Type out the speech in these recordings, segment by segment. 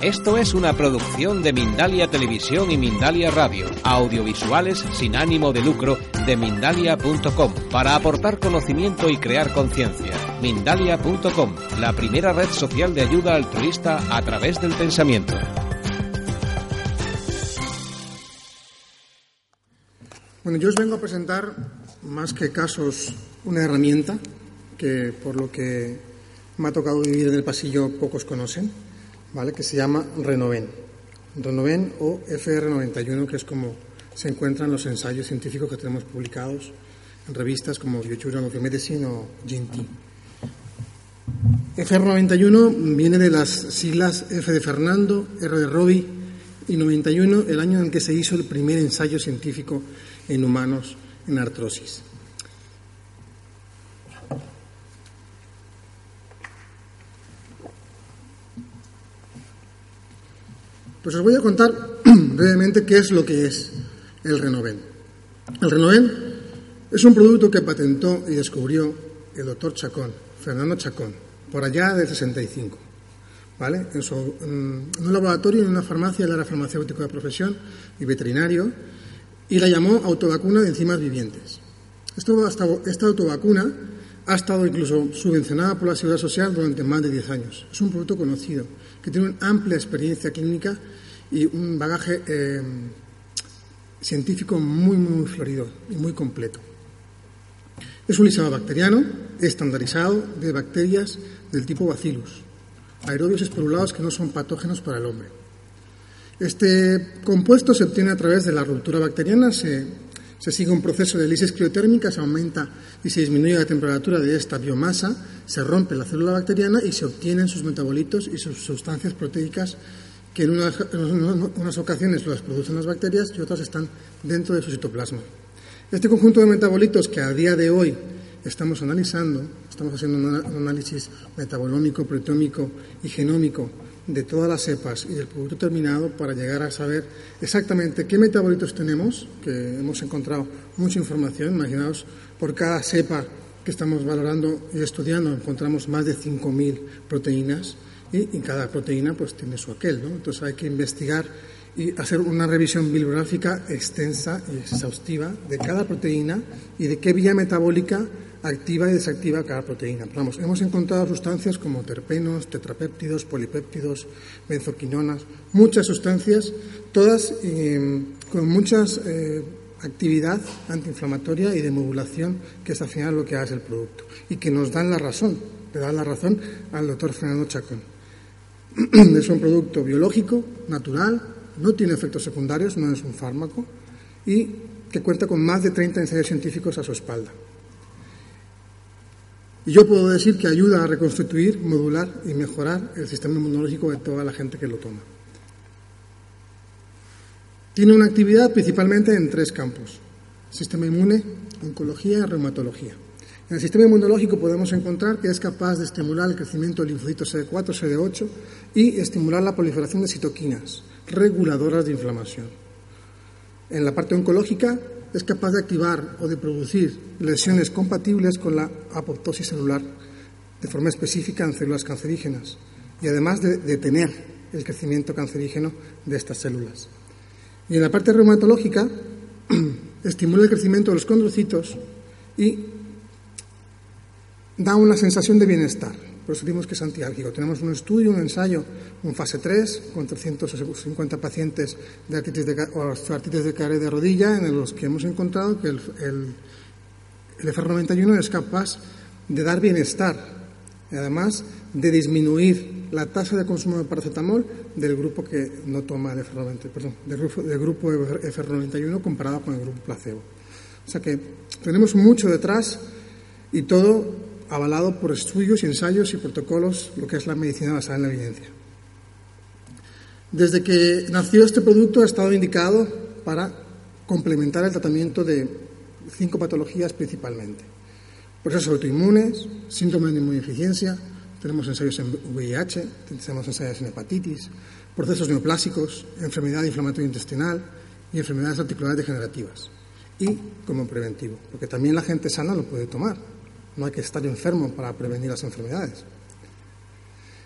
esto es una producción de Mindalia Televisión y Mindalia Radio, audiovisuales sin ánimo de lucro de mindalia.com, para aportar conocimiento y crear conciencia. Mindalia.com, la primera red social de ayuda altruista a través del pensamiento. Bueno, yo os vengo a presentar, más que casos, una herramienta que por lo que me ha tocado vivir en el pasillo, pocos conocen, ¿vale? que se llama Renoven. Renoven o FR91, que es como se encuentran los ensayos científicos que tenemos publicados en revistas como Biojournal of Medicine o GNT. FR91 viene de las siglas F de Fernando, R de Robbie y 91, el año en que se hizo el primer ensayo científico en humanos en artrosis. Pues os voy a contar brevemente qué es lo que es el Renoven. El Renoven es un producto que patentó y descubrió el doctor Chacón, Fernando Chacón, por allá del 65. ¿Vale? En, un laboratorio, en una farmacia, él era farmacéutico de profesión y veterinario, y la llamó autovacuna de enzimas vivientes. Esta autovacuna ha estado incluso subvencionada por la Seguridad Social durante más de 10 años. Es un producto conocido que tiene una amplia experiencia clínica y un bagaje eh, científico muy, muy florido y muy completo. Es un lisado bacteriano estandarizado de bacterias del tipo Bacillus, aerobios esporulados que no son patógenos para el hombre. Este compuesto se obtiene a través de la ruptura bacteriana, se se sigue un proceso de lisis criotérmica, se aumenta y se disminuye la temperatura de esta biomasa, se rompe la célula bacteriana y se obtienen sus metabolitos y sus sustancias proteicas que en unas, ocasiones las producen las bacterias y otras están dentro de su citoplasma. Este conjunto de metabolitos que a día de hoy estamos analizando, estamos haciendo un análisis metabolómico, proteómico y genómico de todas las cepas y del producto terminado para llegar a saber exactamente qué metabolitos tenemos, que hemos encontrado mucha información, imaginaos, por cada cepa que estamos valorando y estudiando encontramos más de 5.000 proteínas y, cada proteína pues tiene su aquel, ¿no? Entonces hay que investigar y hacer una revisión bibliográfica extensa y exhaustiva de cada proteína y de qué vía metabólica activa y desactiva cada proteína. Vamos, hemos encontrado sustancias como terpenos, tetrapéptidos, polipéptidos, benzoquinonas, muchas sustancias, todas eh, con mucha eh, actividad antiinflamatoria y de modulación, que es al final lo que hace el producto, y que nos dan la razón, le dan la razón al doctor Fernando Chacón. es un producto biológico, natural, no tiene efectos secundarios, no es un fármaco, y que cuenta con más de 30 ensayos científicos a su espalda. Y yo puedo decir que ayuda a reconstituir, modular y mejorar el sistema inmunológico de toda la gente que lo toma. Tiene una actividad principalmente en tres campos, sistema inmune, oncología y reumatología. En el sistema inmunológico podemos encontrar que es capaz de estimular el crecimiento del linfocito CD4, CD8 y estimular la proliferación de citoquinas, reguladoras de inflamación. En la parte oncológica es capaz de activar o de producir lesiones compatibles con la apoptosis celular de forma específica en células cancerígenas y además de detener el crecimiento cancerígeno de estas células. Y en la parte reumatológica estimula el crecimiento de los condrocitos y da una sensación de bienestar. Por eso que es antiálgico. Tenemos un estudio, un ensayo, un fase 3, con 350 pacientes de artritis de, o artritis de cara de rodilla, en los que hemos encontrado que el, el, el FR91 es capaz de dar bienestar, y además de disminuir la tasa de consumo de paracetamol del grupo que no toma el FR91, perdón, del grupo, del grupo FR91 comparado con el grupo placebo. O sea que tenemos mucho detrás y todo avalado por estudios ensayos y protocolos, lo que es la medicina basada en la evidencia. Desde que nació este producto ha estado indicado para complementar el tratamiento de cinco patologías principalmente. Procesos autoinmunes, síntomas de inmunodeficiencia, tenemos ensayos en VIH, tenemos ensayos en hepatitis, procesos neoplásicos, enfermedad inflamatoria intestinal y enfermedades articulares degenerativas. Y como preventivo, porque también la gente sana lo puede tomar. No hay que estar enfermo para prevenir las enfermedades.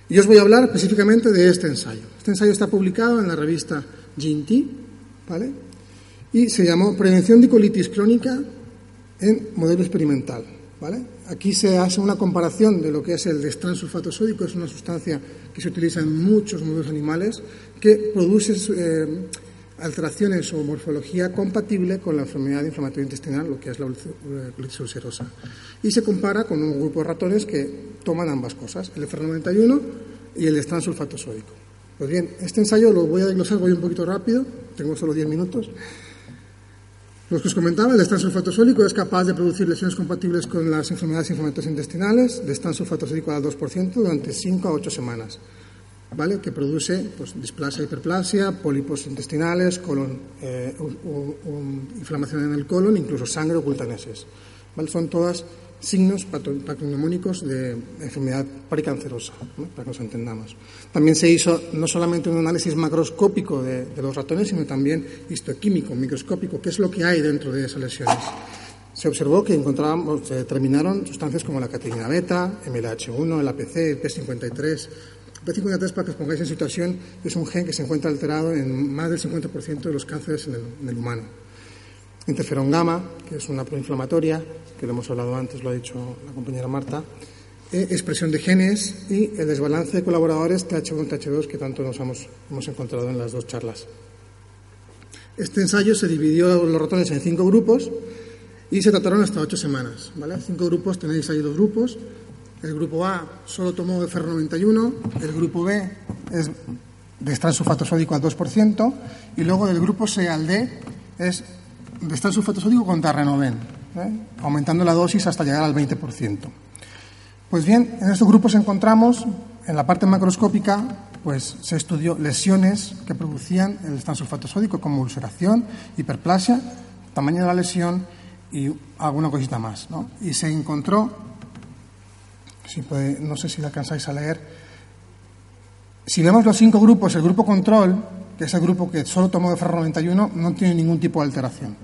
Y os voy a hablar específicamente de este ensayo. Este ensayo está publicado en la revista GNT, ¿vale? Y se llamó Prevención de colitis crónica en modelo experimental, ¿vale? Aquí se hace una comparación de lo que es el destransulfato sódico, es una sustancia que se utiliza en muchos modelos animales que produce eh, alteraciones o morfología compatible con la enfermedad inflamatoria intestinal, lo que es la colitis ulcerosa. Y se compara con un grupo de ratones que toman ambas cosas, el FR91 y el estransulfato sódico. Pues bien, este ensayo lo voy a desglosar, voy un poquito rápido, tengo solo 10 minutos. Los que os comentaba, el estransulfato sódico es capaz de producir lesiones compatibles con las enfermedades inflamatorias intestinales de estransulfato sódico al 2% durante 5 a 8 semanas que produce pues, displasia, hiperplasia, pólipos intestinales, colon, eh, inflamación en el colon, incluso sangre o cultaneses. Son todas signos patognomónicos de enfermedad precancerosa, para que nos entendamos. También se hizo no solamente un análisis macroscópico de, los ratones, sino también histoquímico, microscópico, qué es lo que hay dentro de esas lesiones. Se observó que encontrábamos, se determinaron sustancias como la catequina beta, MLH1, el APC, el P53, P53, para que os pongáis en situación, es un gen que se encuentra alterado en más del 50% de los cánceres en el, humano. Interferón gamma, que es una proinflamatoria, que lo hemos hablado antes, lo ha dicho la compañera Marta, eh, expresión de genes y el desbalance de colaboradores TH1 TH2 que tanto nos hemos, hemos encontrado en las dos charlas. Este ensayo se dividió los ratones en cinco grupos y se trataron hasta ocho semanas. ¿vale? Cinco grupos, tenéis ahí dos grupos. El grupo A solo tomó FR91, el grupo B es de sulfato sódico al 2%, y luego del grupo C al D es de sulfato sódico con Tarrenoven, ¿eh? aumentando la dosis hasta llegar al 20%. Pues bien, en estos grupos encontramos, en la parte macroscópica, pues se estudió lesiones que producían el sulfato sódico, como ulceración, hiperplasia, tamaño de la lesión y alguna cosita más. Y se encontró no sé si la alcanzáis a leer. Si vemos los cinco grupos, el grupo control, que es el grupo que solo tomó de ferro 91, no tiene ningún tipo de alteración.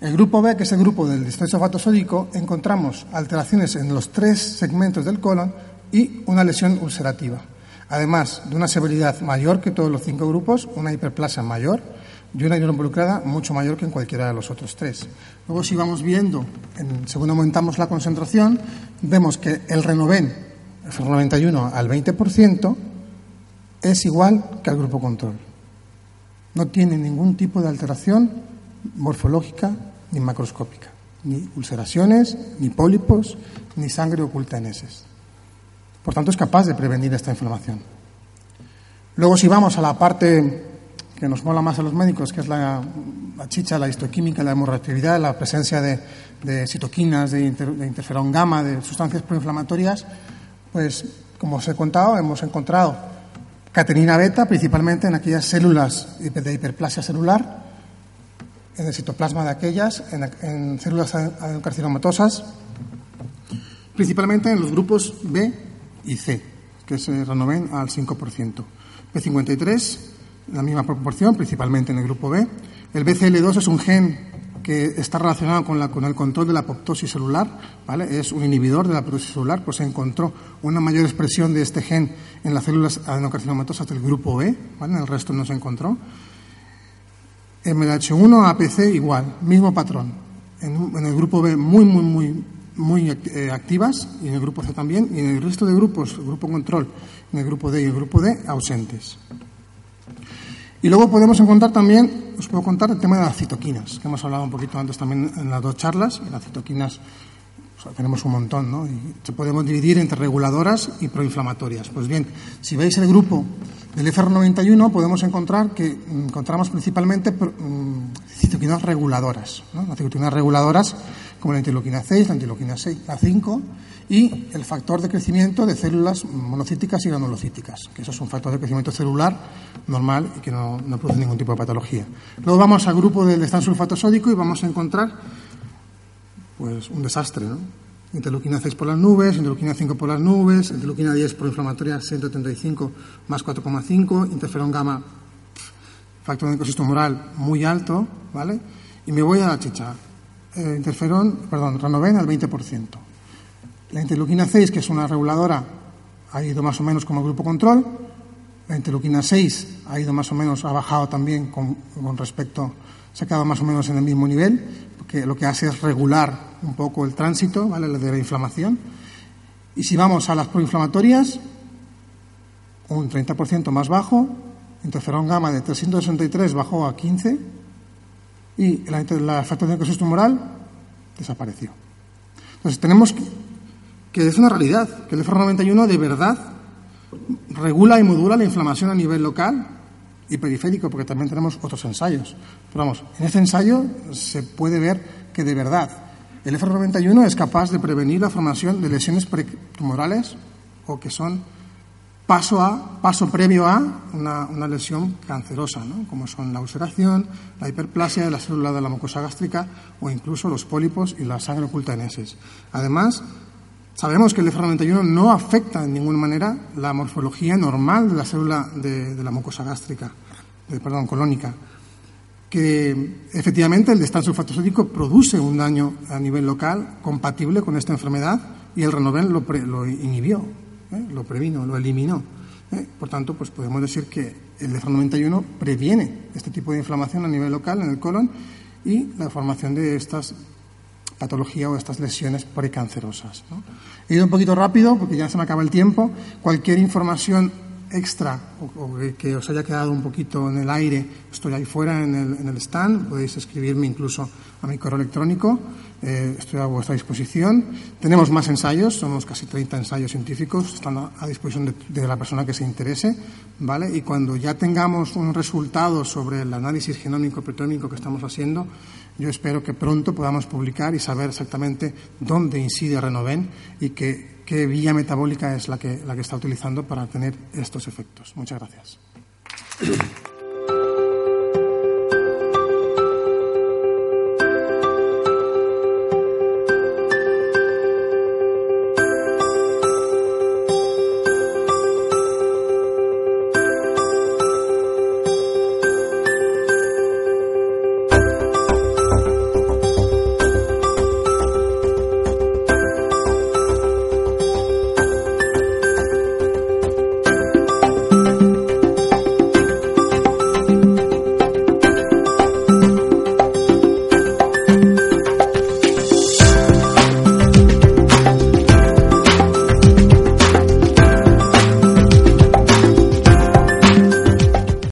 El grupo B, que es el grupo del distrito sódico, encontramos alteraciones en los tres segmentos del colon y una lesión ulcerativa. Además de una severidad mayor que todos los cinco grupos, una hiperplasia mayor, y una involucrada mucho mayor que en cualquiera de los otros tres. Luego, si vamos viendo, según aumentamos la concentración, vemos que el Renoven, el 91 al 20%, es igual que al grupo control. No tiene ningún tipo de alteración morfológica ni macroscópica, ni ulceraciones, ni pólipos, ni sangre oculta en heces. Por tanto, es capaz de prevenir esta inflamación. Luego, si vamos a la parte que nos mola más a los médicos, que es la, chicha, la histoquímica, la hemorreactividad, la presencia de, citoquinas, de, interferón gamma, de sustancias proinflamatorias, pues, como os he contado, hemos encontrado catenina beta, principalmente en aquellas células de hiperplasia celular, en el citoplasma de aquellas, en, células adenocarcinomatosas, principalmente en los grupos B y C, que se renoven al 5%. P53 la misma proporción, principalmente en el grupo B. El BCL2 es un gen que está relacionado con, la, con, el control de la apoptosis celular, ¿vale? es un inhibidor de la apoptosis celular, pues se encontró una mayor expresión de este gen en las células adenocarcinomatosas del grupo B, ¿vale? en el resto no se encontró. MLH1, APC igual, mismo patrón. En, en, el grupo B muy, muy, muy, muy eh, activas y en el grupo C también, y en el resto de grupos, el grupo control, en el grupo D y el grupo D, ausentes. Y luego podemos encontrar también, os puedo contar el tema de las citoquinas, que hemos hablado un poquito antes también en las dos charlas. las citoquinas tenemos un montón, ¿no? Y se podemos dividir entre reguladoras y proinflamatorias. Pues bien, si veis el grupo del FR91, podemos encontrar que encontramos principalmente mm, citoquinas reguladoras. Las citoquinas reguladoras como la interleuquina 6, la interleuquina 6, la 5 y el factor de crecimiento de células monocíticas y granulocíticas, que eso es un factor de crecimiento celular normal y que no, produce ningún tipo de patología. Luego vamos al grupo del sulfato sódico y vamos a encontrar pues un desastre, ¿no? Interleuquina 6 por las nubes, interleuquina 5 por las nubes, interleuquina 10 por inflamatoria 135 más 4,5, interferón gamma, factor de ecosistema moral muy alto, ¿vale? Y me voy a la chicha. Eh, interferón, perdón, ranoven al 20%. La interleuquina 6, que es una reguladora, ha ido más o menos como grupo control. La interleuquina 6 ha ido más o menos, ha bajado también con, respecto, se ha quedado más o menos en el mismo nivel que lo que hace es regular un poco el tránsito ¿vale? de la inflamación. Y si vamos a las proinflamatorias, un 30% más bajo, interferón gamma de 363 bajó a 15 y la, la afectación del tumoral desapareció. Entonces tenemos que, es una realidad, que el FR91 de verdad regula y modula la inflamación a nivel local y periférico, porque también tenemos otros ensayos. Pero vamos, en este ensayo se puede ver que de verdad el FR91 es capaz de prevenir la formación de lesiones pretumorales o que son paso a paso previo a una, una lesión cancerosa, ¿no? como son la ulceración, la hiperplasia de la célula de la mucosa gástrica o incluso los pólipos y la sangre oculta en heces. Además, Sabemos que el FR91 no afecta en ninguna manera la morfología normal de la célula de, la mucosa gástrica, perdón, colónica, que efectivamente el descanso sulfato produce un daño a nivel local compatible con esta enfermedad y el Renoven lo, inhibió, ¿eh? lo previno, lo eliminó. ¿eh? Por tanto, pues podemos decir que el FR91 previene este tipo de inflamación a nivel local en el colon y la formación de estas patología o estas lesiones precancerosas. He ido un poquito rápido porque ya se me acaba el tiempo. Cualquier información extra o, que os haya quedado un poquito en el aire, estoy ahí fuera en el, en el stand, podéis escribirme incluso a mi correo electrónico, eh, estoy a vuestra disposición. Tenemos más ensayos, somos casi 30 ensayos científicos, están a, disposición de, la persona que se interese, ¿vale? Y cuando ya tengamos un resultado sobre el análisis genómico proteómico que estamos haciendo, yo espero que pronto podamos publicar y saber exactamente dónde incide Renoven y qué, vía metabólica es la que está utilizando para tener estos efectos. Muchas gracias.